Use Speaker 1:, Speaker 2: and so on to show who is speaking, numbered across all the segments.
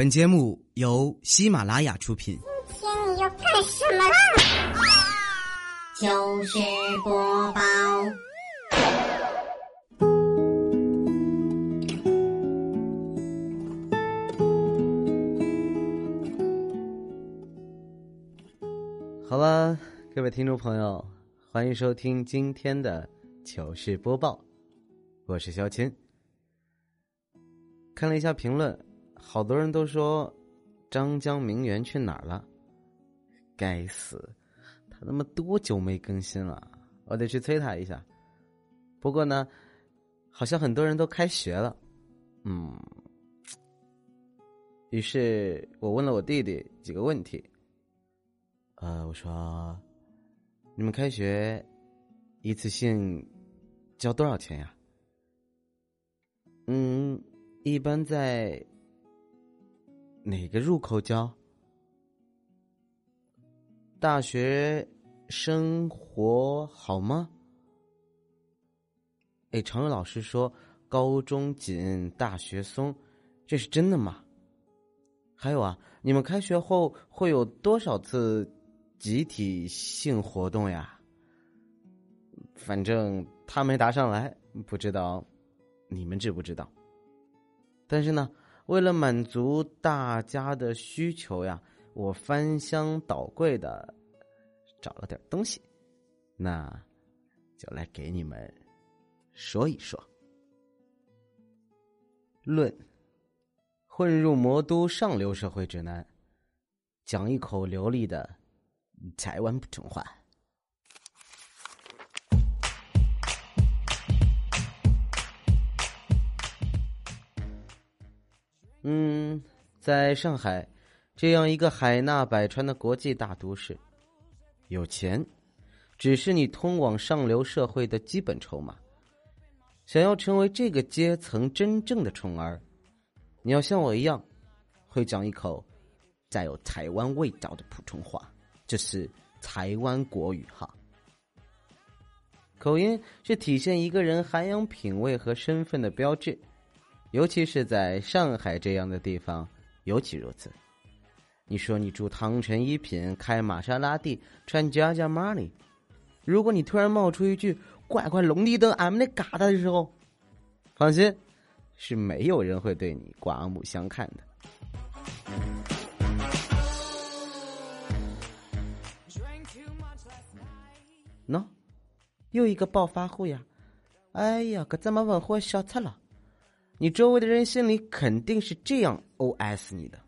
Speaker 1: 本节目由喜马拉雅出品。
Speaker 2: 今天你要干什么啦？
Speaker 3: 糗事播报。
Speaker 4: 好了，各位听众朋友，欢迎收听今天的糗事播报，我是肖钦。看了一下评论，好多人都说张江名媛去哪儿了？该死，他他妈多久没更新了？我得去催他一下。不过呢，好像很多人都开学了，嗯。于是我问了我弟弟几个问题。呃，我说，你们开学一次性交多少钱呀？嗯，一般在哪个入口交？大学生活好吗？哎，常有老师说高中紧，大学松，这是真的吗？还有啊，你们开学后会有多少次？集体性活动呀，反正他没答上来，不知道你们知不知道。但是呢，为了满足大家的需求呀，我翻箱倒柜的找了点东西，那就来给你们说一说。论混入魔都上流社会指南，讲一口流利的。台湾普通话。嗯，在上海这样一个海纳百川的国际大都市，有钱只是你通往上流社会的基本筹码。想要成为这个阶层真正的宠儿，你要像我一样，会讲一口带有台湾味道的普通话。这是台湾国语哈，口音是体现一个人涵养品味和身份的标志，尤其是在上海这样的地方尤其如此。你说你住汤臣一品，开玛莎拉蒂，穿加加 money，如果你突然冒出一句“乖乖龙地灯，俺们那嘎达”的时候，放心，是没有人会对你刮目相看的。喏，又一个暴发户呀！哎呀，可怎么文火小菜了？你周围的人心里肯定是这样 OS 你的。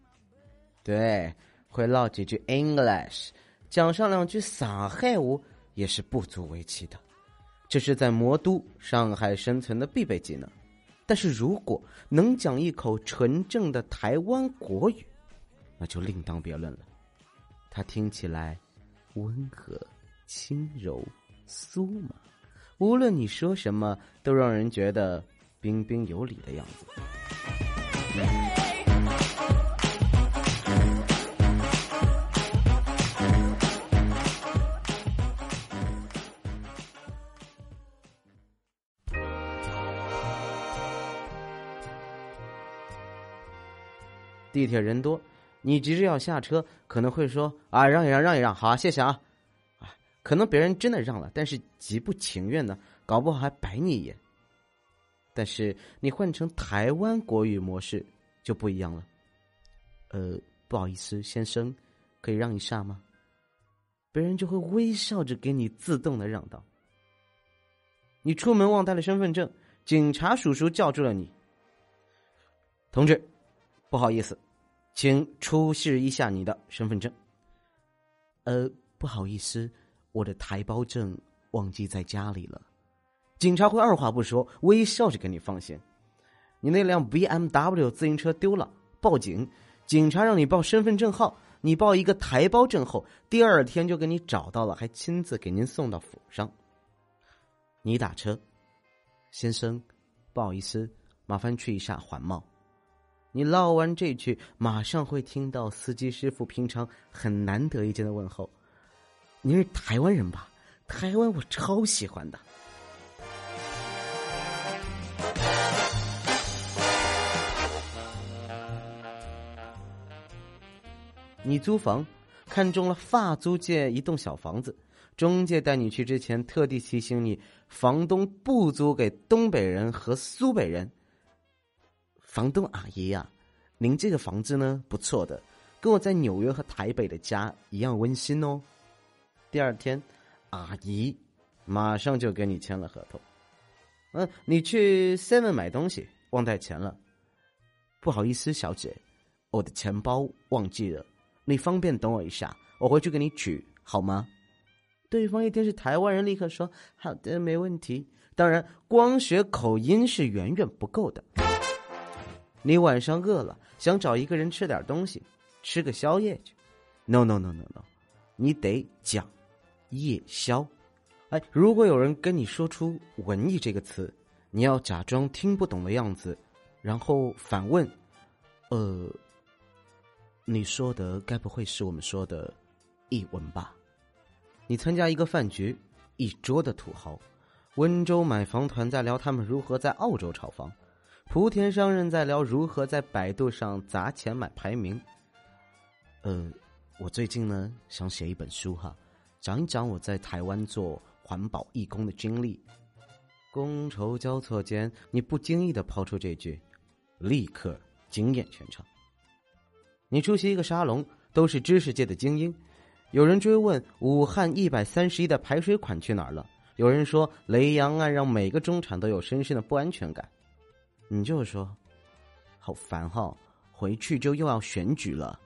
Speaker 4: 对，会唠几句 English，讲上两句上海话也是不足为奇的。这是在魔都上海生存的必备技能。但是如果能讲一口纯正的台湾国语，那就另当别论了。它听起来温和。轻柔、酥麻，无论你说什么，都让人觉得彬彬有礼的样子。地铁人多，你急着要下车，可能会说：“啊，让一让，让一让，好，谢谢啊。”啊可能别人真的让了，但是极不情愿呢，搞不好还白你一眼。但是你换成台湾国语模式就不一样了。呃，不好意思，先生，可以让一下吗？别人就会微笑着给你自动的让道。你出门忘带了身份证，警察叔叔叫住了你。同志，不好意思，请出示一下你的身份证。呃，不好意思。我的台胞证忘记在家里了，警察会二话不说，微笑着给你放行。你那辆 B M W 自行车丢了，报警，警察让你报身份证号，你报一个台胞证后，第二天就给你找到了，还亲自给您送到府上。你打车，先生，不好意思，麻烦去一下环贸。你唠完这句，马上会听到司机师傅平常很难得一见的问候。您是台湾人吧？台湾我超喜欢的。你租房，看中了法租界一栋小房子，中介带你去之前特地提醒你，房东不租给东北人和苏北人。房东阿姨呀，您这个房子呢不错的，跟我在纽约和台北的家一样温馨哦。第二天，阿姨马上就给你签了合同。嗯，你去 Seven 买东西忘带钱了，不好意思，小姐，我的钱包忘记了。你方便等我一下，我回去给你取好吗？对方一听是台湾人，立刻说：“好的，没问题。”当然，光学口音是远远不够的。你晚上饿了，想找一个人吃点东西，吃个宵夜去。No no no no no，你得讲夜宵。哎，如果有人跟你说出“文艺”这个词，你要假装听不懂的样子，然后反问：“呃。”你说的该不会是我们说的译文吧？你参加一个饭局，一桌的土豪，温州买房团在聊他们如何在澳洲炒房，莆田商人在聊如何在百度上砸钱买排名。呃，我最近呢想写一本书哈，讲一讲我在台湾做环保义工的经历。觥筹交错间，你不经意的抛出这句，立刻惊艳全场。你出席一个沙龙，都是知识界的精英。有人追问武汉一百三十一的排水款去哪儿了？有人说雷洋案让每个中产都有深深的不安全感。你就说，好烦哈！回去就又要选举了，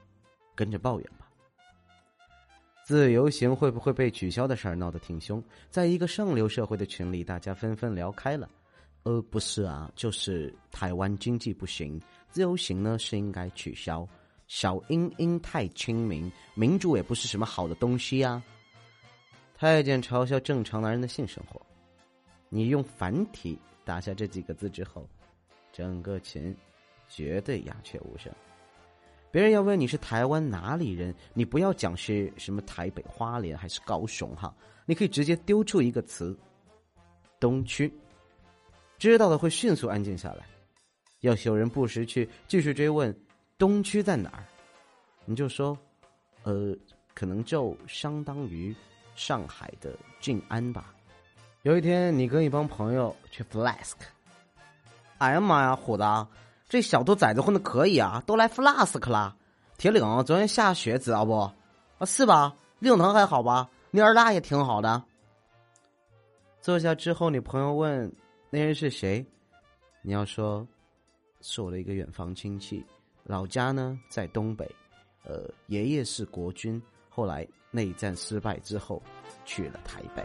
Speaker 4: 跟着抱怨吧。自由行会不会被取消的事儿闹得挺凶，在一个上流社会的群里，大家纷纷聊开了。呃，不是啊，就是台湾经济不行，自由行呢是应该取消。小英英太亲民，民主也不是什么好的东西啊！太监嘲笑正常男人的性生活，你用繁体打下这几个字之后，整个群绝对鸦雀无声。别人要问你是台湾哪里人，你不要讲是什么台北花莲还是高雄哈，你可以直接丢出一个词“东区”，知道的会迅速安静下来。要是有人不识趣，继续追问。东区在哪儿？你就说，呃，可能就相当于上海的静安吧。有一天，你跟一帮朋友去 Flask，哎呀妈呀，虎子，这小兔崽子混的可以啊，都来 Flask 了。铁岭昨天下雪，知道不？啊，是吧？令腾还好吧？你二大爷挺好的。坐下之后，你朋友问那人是谁，你要说是我的一个远房亲戚。老家呢在东北，呃，爷爷是国军，后来内战失败之后去了台北。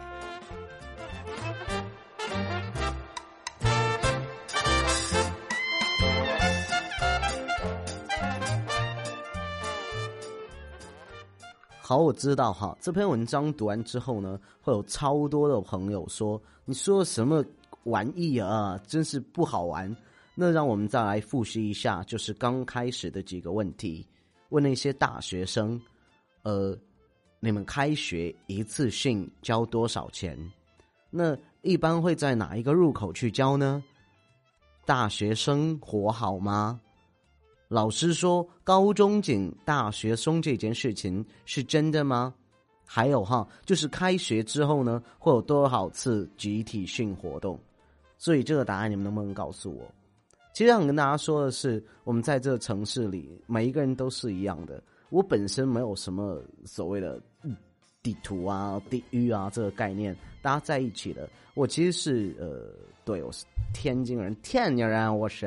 Speaker 4: 好，我知道哈，这篇文章读完之后呢，会有超多的朋友说：“你说什么玩意啊？真是不好玩。”那让我们再来复习一下，就是刚开始的几个问题，问那些大学生，呃，你们开学一次性交多少钱？那一般会在哪一个入口去交呢？大学生活好吗？老师说高中紧，大学松这件事情是真的吗？还有哈，就是开学之后呢，会有多少次集体性活动？所以这个答案你们能不能告诉我？其实想跟大家说的是，我们在这个城市里，每一个人都是一样的。我本身没有什么所谓的地图啊、地域啊这个概念，大家在一起的。我其实是呃，对我是天津人，天津人我是。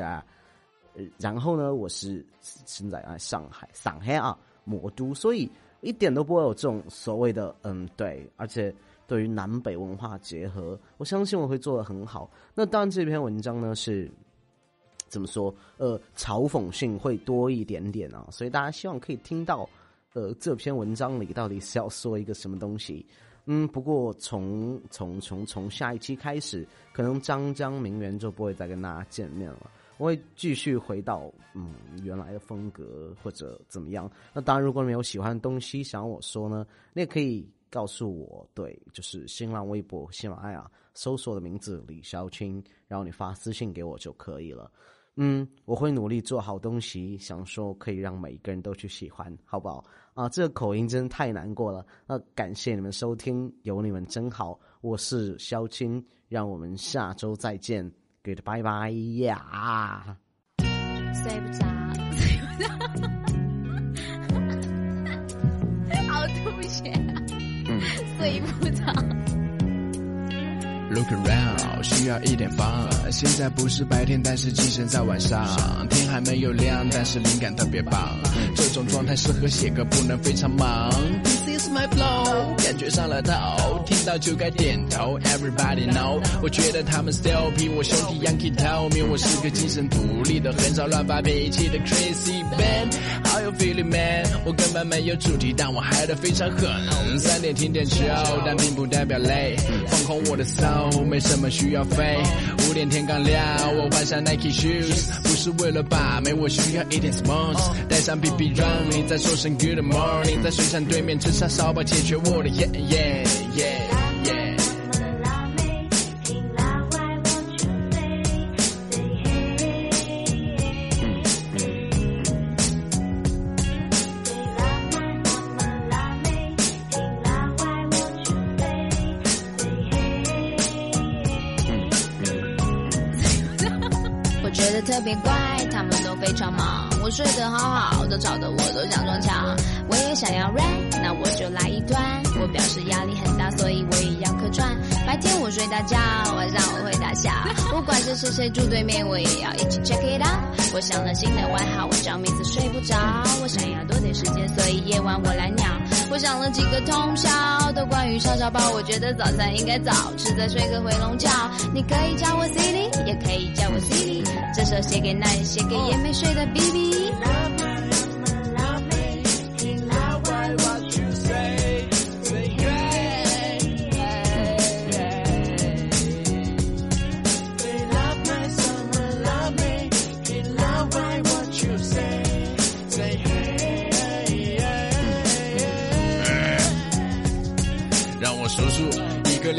Speaker 4: 然后呢，我是生在啊上海，上海啊魔都，所以一点都不会有这种所谓的嗯对，而且对于南北文化结合，我相信我会做的很好。那当然，这篇文章呢是。怎么说？呃，嘲讽性会多一点点啊，所以大家希望可以听到，呃，这篇文章里到底是要说一个什么东西？嗯，不过从从从从下一期开始，可能张江名媛就不会再跟大家见面了，我会继续回到嗯原来的风格或者怎么样。那当然，如果你有喜欢的东西想我说呢，你也可以告诉我，对，就是新浪微博、喜马拉雅搜索的名字李小青，然后你发私信给我就可以了。嗯，我会努力做好东西，想说可以让每一个人都去喜欢，好不好？啊，这个口音真的太难过了。那感谢你们收听，有你们真好。我是肖青，让我们下周再见，Goodbye bye 呀。
Speaker 5: 睡不着，睡不着，好吐血，睡不着。
Speaker 6: Look around，需要一点帮。现在不是白天，但是精神在晚上。天还没有亮，但是灵感特别棒。这种状态适合写歌，不能非常忙。This is my flow，感觉上了头，听到就该点头。Everybody know，我觉得他们 still 比我兄弟 Yankee tell me，我是个精神独立的、很少乱发脾气的 crazy man。How you feeling man？我根本没有主题，但我嗨得非常狠。三点听点球，但并不代表累。放空我的 soul，没什么需要飞。五点天刚亮，我换上 Nike shoes，不是为了把妹，我需要一点 smooth。带上 BB 让你再说声 Good morning，在水产对面吃上烧烤，解决我的 yeah yeah yeah yeah。
Speaker 5: 我觉得特别怪，他们都非常忙，我睡得好好，的吵得我都想撞墙。我也想要 rap，那我就来一段。我表示压力很大，所以我也要客串。白天我睡大觉，晚上我会大笑。不管是谁谁住对面，我也要一起 check it out。我想了新的外号，我叫名字睡不着。我想要多点时间，所以夜晚我来鸟。我想了几个通宵，都关于烧烧包。我觉得早餐应该早吃，再睡个回笼觉。你可以叫我 City，也可以叫我 City。这首写给那些写给也没睡的 BB。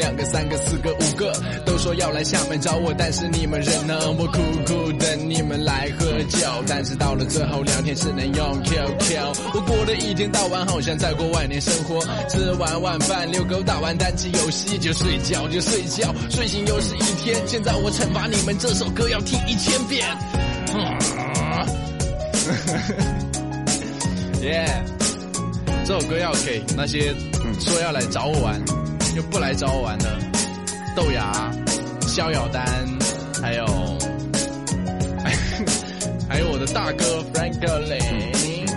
Speaker 6: 两个、三个、四个、五个，都说要来厦门找我，但是你们人呢？我苦苦等你们来喝酒，但是到了最后聊天只能用 QQ。我过的一天到晚好像在过万年生活，吃完晚饭遛狗，打完单机游戏就睡觉就睡觉，睡醒又是一天。现在我惩罚你们，这首歌要听一千遍。yeah，这首歌要给那些说要来找我玩就不来找我玩的豆芽、逍遥丹，还有 还有我的大哥 Franklin。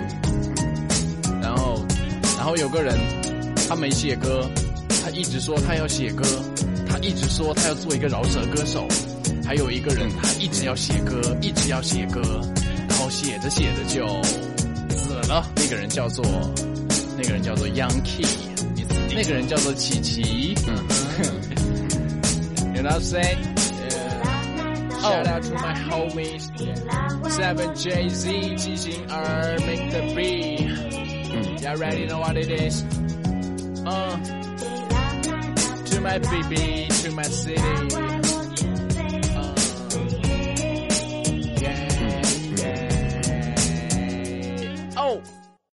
Speaker 6: 然后，然后有个人他没写歌，他一直说他要写歌，他一直说他要做一个饶舌歌手。还有一个人他一直要写歌，一直要写歌，然后写着写着就死了。那个人叫做那个人叫做 Yankee，那个人叫做琪琪。you know what I'm saying? Yeah. Shout out to my homies, Seven J Z, 七星儿 make the beat. You already know what it is. Uh, to my baby, to my city.